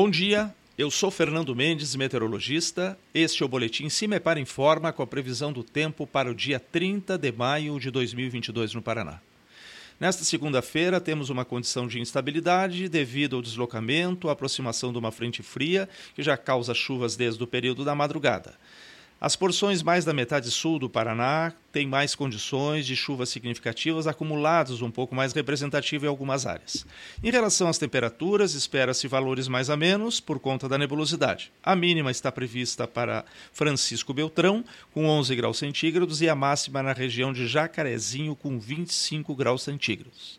Bom dia, eu sou Fernando Mendes, meteorologista. Este é o Boletim Cimepar Informa com a previsão do tempo para o dia 30 de maio de 2022 no Paraná. Nesta segunda-feira, temos uma condição de instabilidade devido ao deslocamento, à aproximação de uma frente fria, que já causa chuvas desde o período da madrugada. As porções mais da metade sul do Paraná têm mais condições de chuvas significativas acumuladas, um pouco mais representativo em algumas áreas. Em relação às temperaturas, espera-se valores mais a menos por conta da nebulosidade. A mínima está prevista para Francisco Beltrão, com 11 graus centígrados, e a máxima na região de Jacarezinho, com 25 graus centígrados.